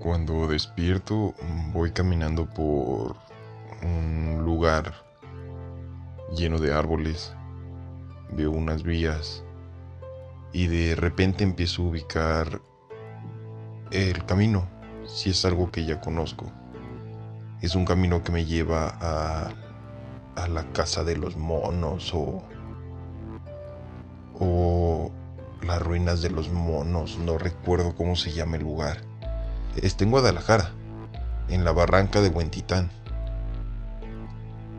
Cuando despierto voy caminando por un lugar lleno de árboles, veo unas vías y de repente empiezo a ubicar el camino, si es algo que ya conozco. Es un camino que me lleva a, a la casa de los monos o, o las ruinas de los monos, no recuerdo cómo se llama el lugar. Está en Guadalajara, en la barranca de Huentitán.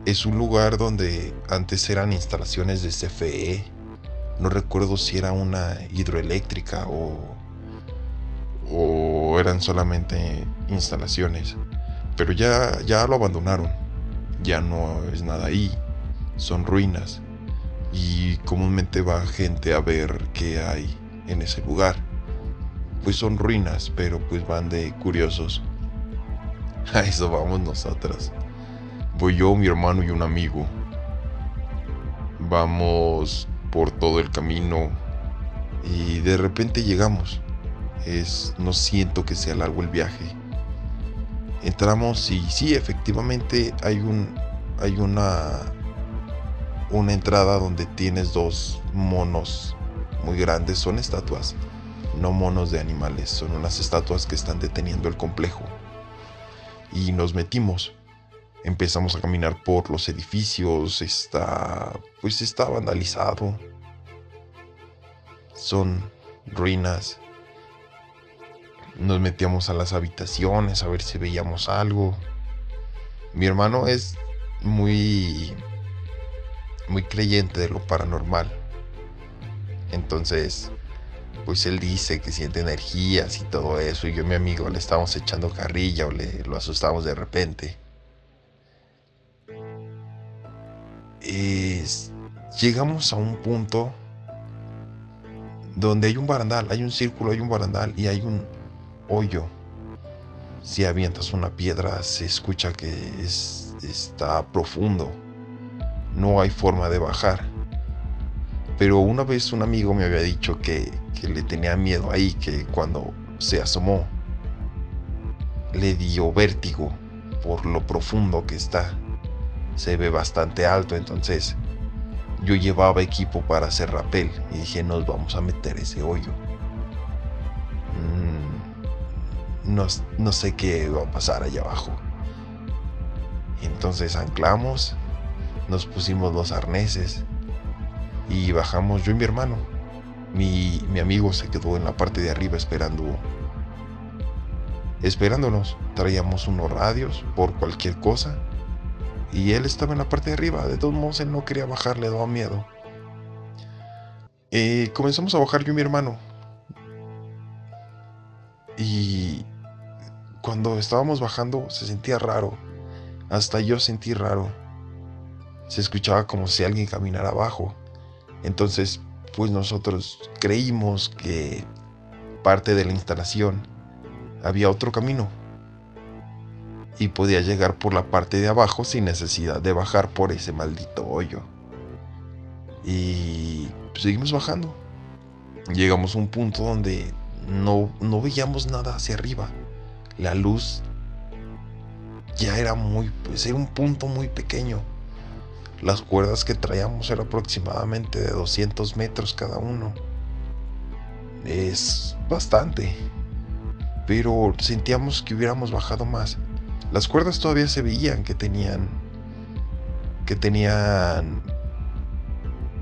Es un lugar donde antes eran instalaciones de CFE. No recuerdo si era una hidroeléctrica o, o eran solamente instalaciones. Pero ya, ya lo abandonaron. Ya no es nada ahí. Son ruinas. Y comúnmente va gente a ver qué hay en ese lugar. Pues son ruinas, pero pues van de curiosos. A eso vamos nosotros. Voy yo, mi hermano y un amigo. Vamos por todo el camino y de repente llegamos. Es, no siento que sea largo el viaje. Entramos y sí, efectivamente hay un, hay una, una entrada donde tienes dos monos muy grandes. Son estatuas, no monos de animales. Son unas estatuas que están deteniendo el complejo. Y nos metimos empezamos a caminar por los edificios, está pues está vandalizado. Son ruinas. Nos metíamos a las habitaciones a ver si veíamos algo. Mi hermano es muy muy creyente de lo paranormal. Entonces, pues él dice que siente energías y todo eso. Y yo mi amigo le estábamos echando carrilla o le lo asustamos de repente. llegamos a un punto donde hay un barandal, hay un círculo, hay un barandal y hay un hoyo. Si avientas una piedra se escucha que está profundo. No hay forma de bajar. Pero una vez un amigo me había dicho que, le tenía miedo ahí, que cuando se asomó le dio vértigo por lo profundo que está se ve bastante alto, entonces yo llevaba equipo para hacer rapel y dije nos vamos a meter ese hoyo. Mm, no, no, sé qué va a pasar allá abajo. Entonces anclamos, nos pusimos los arneses y bajamos yo y mi hermano. Mi, mi amigo se quedó en la parte de arriba esperando esperándonos. Traíamos unos radios por cualquier cosa y él estaba en la parte de arriba. De todos modos, él no quería bajar, le daba miedo. Y comenzamos a bajar yo y mi hermano. Y cuando estábamos bajando se sentía raro. Hasta yo sentí raro. Se escuchaba como si alguien caminara abajo. Entonces, pues nosotros creímos que parte de la instalación había otro camino y podía llegar por la parte de abajo sin necesidad de bajar por ese maldito hoyo. Y seguimos bajando. Llegamos a un punto donde no, no veíamos nada hacia arriba. La luz ya era muy, pues era un punto muy pequeño. Las cuerdas que traíamos eran aproximadamente de 200 metros cada uno. Es bastante. Pero sentíamos que hubiéramos bajado más. Las cuerdas todavía se veían que tenían que tenían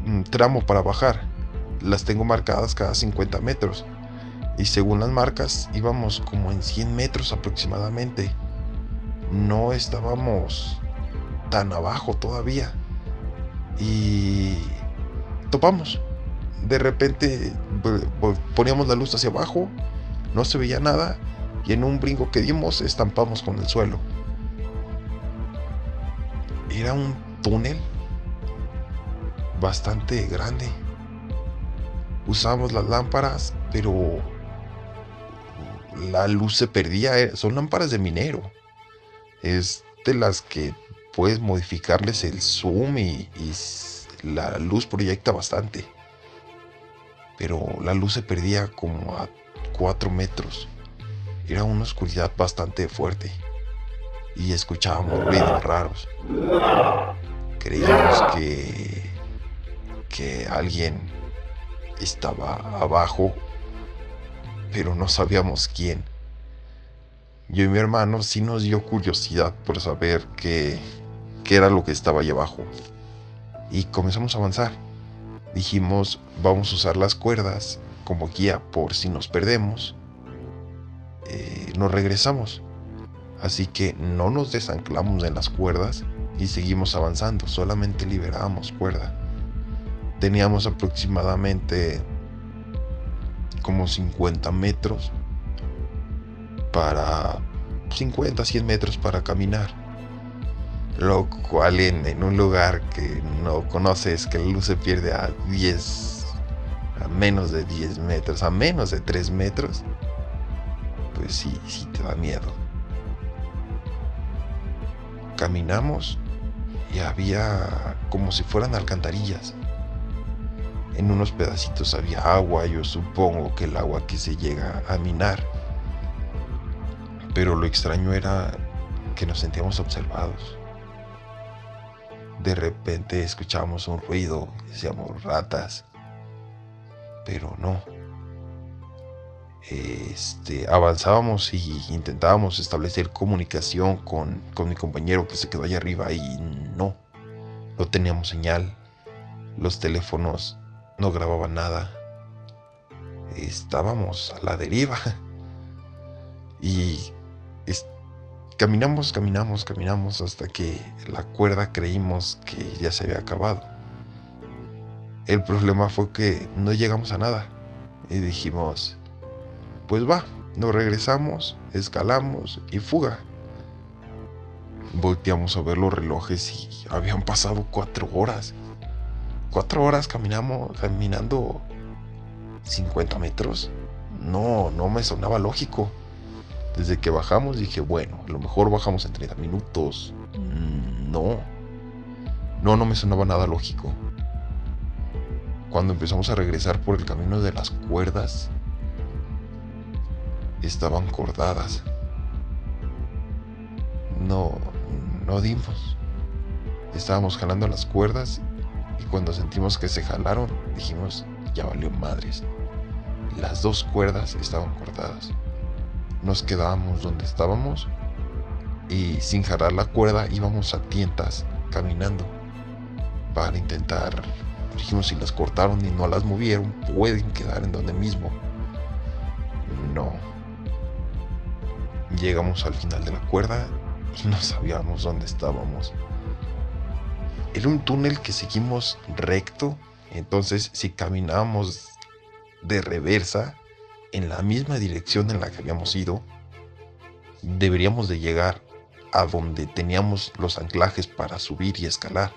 un tramo para bajar. Las tengo marcadas cada 50 metros. Y según las marcas íbamos como en 100 metros aproximadamente. No estábamos tan abajo todavía. Y topamos. De repente poníamos la luz hacia abajo. No se veía nada y en un brinco que dimos estampamos con el suelo. Era un túnel bastante grande. Usamos las lámparas, pero la luz se perdía. Eh, son lámparas de minero. Es de las que puedes modificarles el zoom y, la luz proyecta bastante. Pero la luz se perdía como a 4 metros era una oscuridad bastante fuerte y escuchábamos ruidos raros. Creíamos que, que alguien estaba abajo, pero no sabíamos quién. Yo y mi hermano sí nos dio curiosidad por saber qué, qué era lo que estaba ahí abajo. Y comenzamos a avanzar. Dijimos, vamos a usar las cuerdas como guía por si nos perdemos. Eh, nos regresamos. Así que no nos desanclamos en las cuerdas y seguimos avanzando, solamente liberábamos cuerda. Teníamos aproximadamente como 50 metros para 50, 100 metros para caminar. Lo cual en, un lugar que no conoces, que la luz se pierde a 10, a menos de 10 metros, a menos de 3 metros, pues sí, sí te da miedo. Caminamos y había como si fueran alcantarillas. En unos pedacitos había agua, yo supongo que el agua que se llega a minar. Pero lo extraño era que nos sentíamos observados. De repente escuchábamos un ruido, decíamos ratas, pero no. Este, avanzábamos y intentábamos establecer comunicación con, con mi compañero que se quedó allá arriba y no, no teníamos señal. Los teléfonos no grababan nada. Estábamos a la deriva. Y caminamos, caminamos, caminamos hasta que la cuerda creímos que ya se había acabado. El problema fue que no llegamos a nada. Y dijimos, pues va, nos regresamos, escalamos y fuga. Volteamos a ver los relojes y habían pasado cuatro horas. Cuatro horas caminamos, caminando 50 metros. No, no me sonaba lógico. Desde que bajamos dije, bueno, a lo mejor bajamos en 30 minutos. Mm, no. No, no me sonaba nada lógico. Cuando empezamos a regresar por el camino de las cuerdas, estaban cordadas. No, no dimos. Estábamos jalando las cuerdas y cuando sentimos que se jalaron, dijimos, ya valió madres. Las dos cuerdas estaban cortadas nos quedábamos donde estábamos y sin jalar la cuerda íbamos a tientas caminando para intentar dijimos si las cortaron y no las movieron pueden quedar en donde mismo. No. Llegamos al final de la cuerda y no sabíamos dónde estábamos. Era un túnel que seguimos recto entonces si caminábamos de reversa en la misma dirección en la que habíamos ido, deberíamos de llegar a donde teníamos los anclajes para subir y escalar.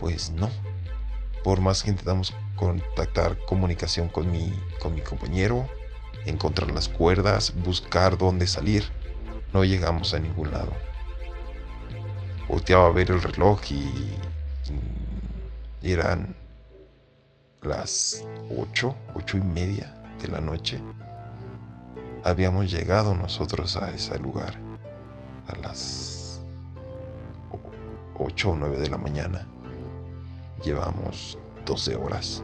Pues no. Por más que intentamos contactar comunicación con mi, con mi compañero, encontrar las cuerdas, buscar dónde salir, no llegamos a ningún lado. Volteaba a ver el reloj y, y eran las ocho, ocho y media de la noche, habíamos llegado nosotros a ese lugar a las 8 o 9 de la mañana. Llevamos 12 horas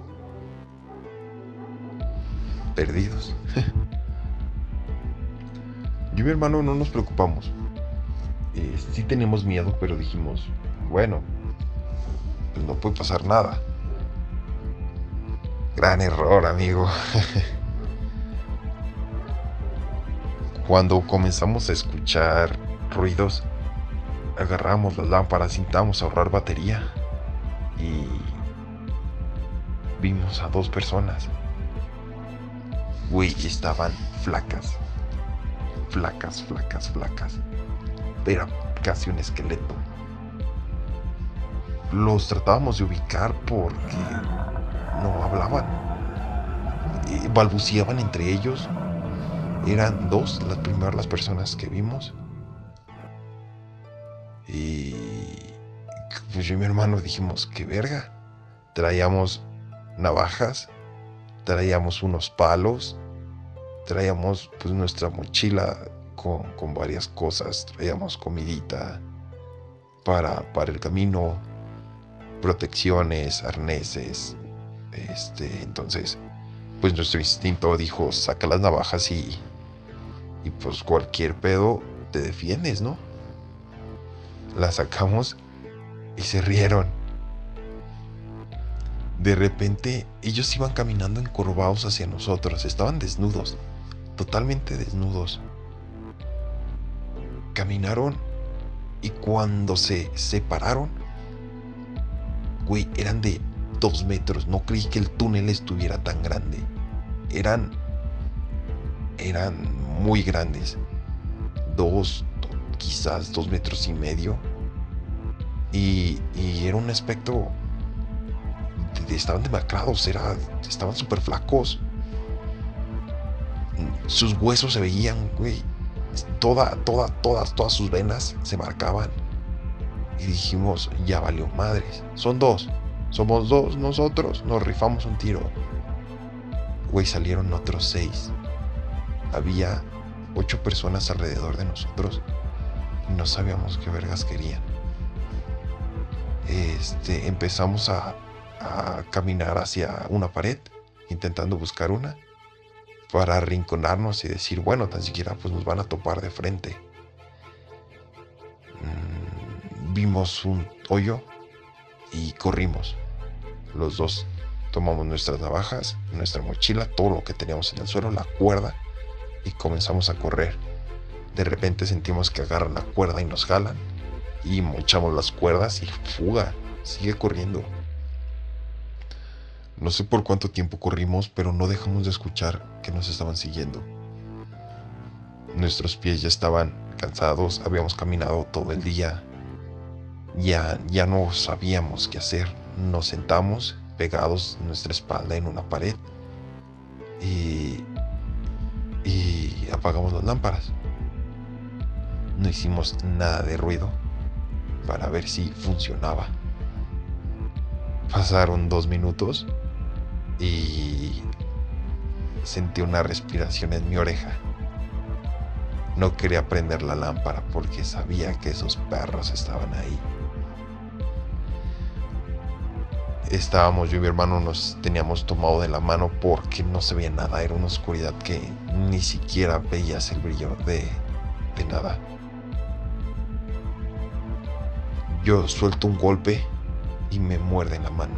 perdidos. Yo y mi hermano no nos preocupamos. Eh, sí tenemos miedo, pero dijimos, bueno, pues no puede pasar nada. Gran error, amigo. Cuando comenzamos a escuchar ruidos, agarramos las lámparas, intentamos ahorrar batería y vimos a dos personas. Güey, estaban flacas. Flacas, flacas, flacas. Era casi un esqueleto. Los tratábamos de ubicar porque no hablaban. balbuceaban entre ellos eran dos las primeras las personas que vimos. Y pues yo y mi hermano dijimos, qué verga. Traíamos navajas, traíamos unos palos traíamos pues nuestra mochila con, varias cosas, traíamos comidita para, para el camino, protecciones, arneses, este, entonces pues nuestro instinto dijo, saca las navajas y, y pues cualquier pedo te defiendes, ¿no? La sacamos y se rieron. De repente ellos iban caminando encorvados hacia nosotros, estaban desnudos, totalmente desnudos. Caminaron y cuando se separaron, güey, eran de dos metros. No creí que el túnel estuviera tan grande. Eran, eran muy grandes. Dos, quizás dos metros y medio. Y, era un aspecto. estaban demacrados, era, estaban súper flacos. Sus huesos se veían, güey. Toda, toda, todas, todas sus venas se marcaban. Y dijimos, ya valió madres. Son dos. Somos dos nosotros. Nos rifamos un tiro. Güey, salieron otros seis. Había ocho personas alrededor de nosotros. Y no sabíamos qué vergas querían este, empezamos a, caminar hacia una pared, intentando buscar una, para arrinconarnos y decir, bueno, tan siquiera pues nos van a topar de frente. Mm, vimos un hoyo y corrimos. Los dos tomamos nuestras navajas, nuestra mochila, todo lo que teníamos en el suelo, la cuerda, y comenzamos a correr. De repente sentimos que agarran la cuerda y nos jalan y mochamos las cuerdas y fuga, sigue corriendo. No sé por cuánto tiempo corrimos, pero no dejamos de escuchar que nos estaban siguiendo. Nuestros pies ya estaban cansados, habíamos caminado todo el día. Ya, ya no sabíamos qué hacer. Nos sentamos pegados nuestra espalda en una pared y, apagamos las lámparas. No hicimos nada de ruido para ver si funcionaba. Pasaron dos minutos y sentí una respiración en mi oreja. No quería prender la lámpara porque sabía que esos perros estaban ahí. Estábamos yo y mi hermano nos teníamos tomado de la mano porque no se veía nada, era una oscuridad que ni siquiera veías el brillo de, de nada. Yo suelto un golpe y me muerde en la mano.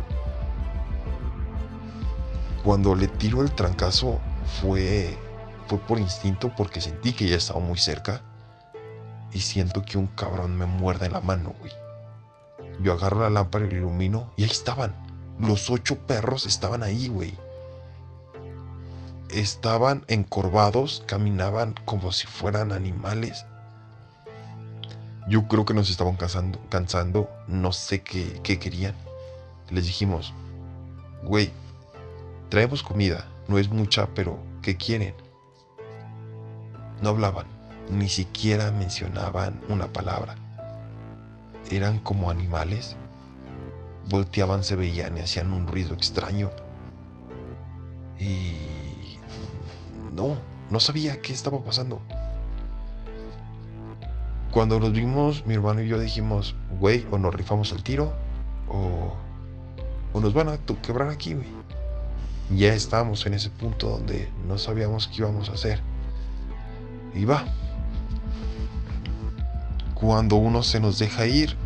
Cuando le tiro el trancazo fue, fue por instinto porque sentí que ya estaba muy cerca y siento que un cabrón me muerde en la mano, güey. Yo agarro la lámpara y la ilumino y ahí estaban. Los ocho perros estaban ahí, güey. Estaban encorvados, caminaban como si fueran animales yo creo que nos estaban cansando, cansando no sé qué, qué querían. Les dijimos, güey, traemos comida, no es mucha, pero ¿qué quieren? No hablaban, ni siquiera mencionaban una palabra. Eran como animales. Volteaban, se veían y hacían un ruido extraño. Y... No, no sabía qué estaba pasando. Cuando nos vimos, mi hermano y yo dijimos, güey, o nos rifamos el tiro, o, o nos van a quebrar aquí, güey. Ya estábamos en ese punto donde no sabíamos qué íbamos a hacer. Y va. Cuando uno se nos deja ir,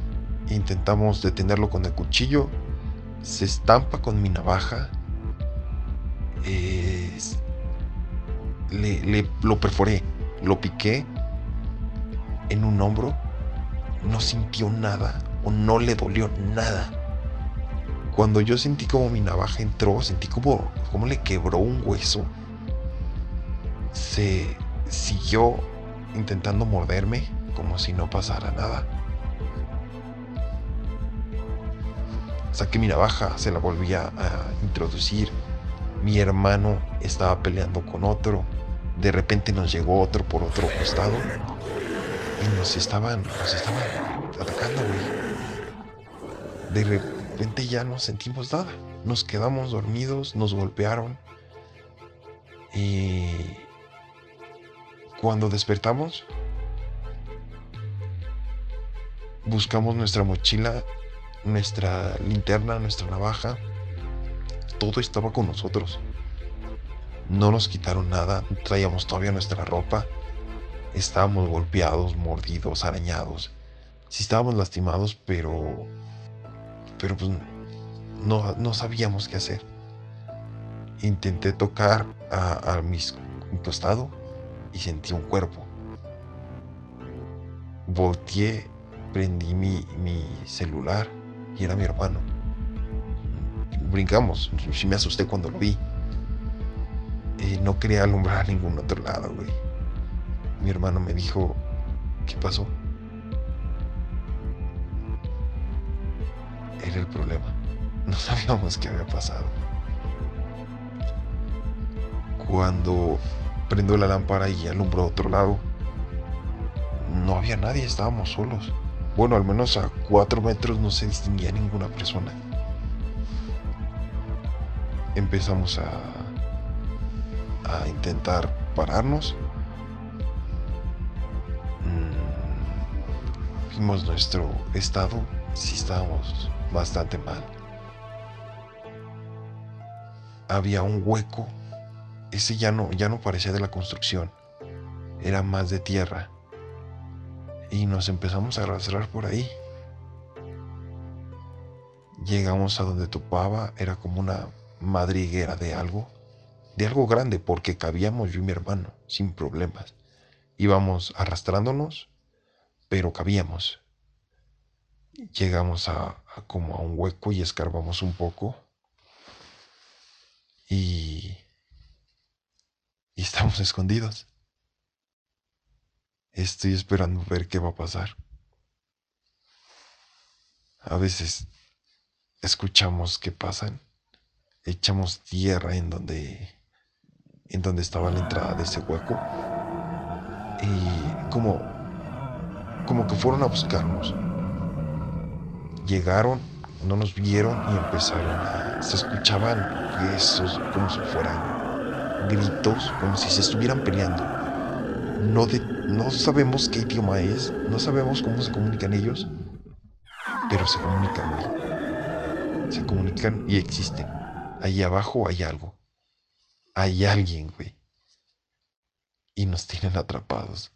intentamos detenerlo con el cuchillo, se estampa con mi navaja, le, lo perforé, lo piqué en un hombro, no sintió nada o no le dolió nada. Cuando yo sentí como mi navaja entró, sentí como, como le quebró un hueso. Se siguió intentando morderme como si no pasara nada. Saqué mi navaja, se la volvía a introducir. Mi hermano estaba peleando con otro. De repente nos llegó otro por otro costado y nos estaban, nos estaban atacando, güey. De repente ya no sentimos nada. Nos quedamos dormidos, nos golpearon. Y, Cuando despertamos, buscamos nuestra mochila, nuestra linterna, nuestra navaja. Todo estaba con nosotros. No nos quitaron nada, traíamos todavía nuestra ropa. Estábamos golpeados, mordidos, arañados. Sí estábamos lastimados, pero... Pero pues no, no sabíamos qué hacer. Intenté tocar a, mi, costado y sentí un cuerpo. Volteé, prendí mi, mi celular y era mi hermano. Brincamos, sí me asusté cuando lo vi. No quería alumbrar a ningún otro lado, güey. Mi hermano me dijo, ¿qué pasó? Era el problema. No sabíamos qué había pasado. Cuando prendo la lámpara y alumbro a otro lado, no había nadie, estábamos solos. Bueno, al menos a cuatro metros no se distinguía ninguna persona. Empezamos a, a intentar pararnos. Mm, vimos nuestro estado, si estábamos bastante mal. Había un hueco. Ese ya no, ya no parecía de la construcción. Era más de tierra. Y nos empezamos a arrastrar por ahí. Llegamos a donde topaba, era como una madriguera de algo, de algo grande, porque cabíamos yo y mi hermano, sin problemas. Íbamos arrastrándonos, pero cabíamos llegamos a, como a un hueco y escarbamos un poco. Y, y estamos escondidos. Estoy esperando ver qué va a pasar. A veces escuchamos que pasan, echamos tierra en donde en donde estaba la entrada de ese hueco y como como que fueron a buscarnos llegaron, no nos vieron y empezaron a... Se escuchaban esos como si fueran gritos, como si se estuvieran peleando. No, de, no sabemos qué idioma es, no sabemos cómo se comunican ellos, pero se comunican, Se comunican y existen. Ahí abajo hay algo. Hay alguien, güey. Y nos tienen atrapados.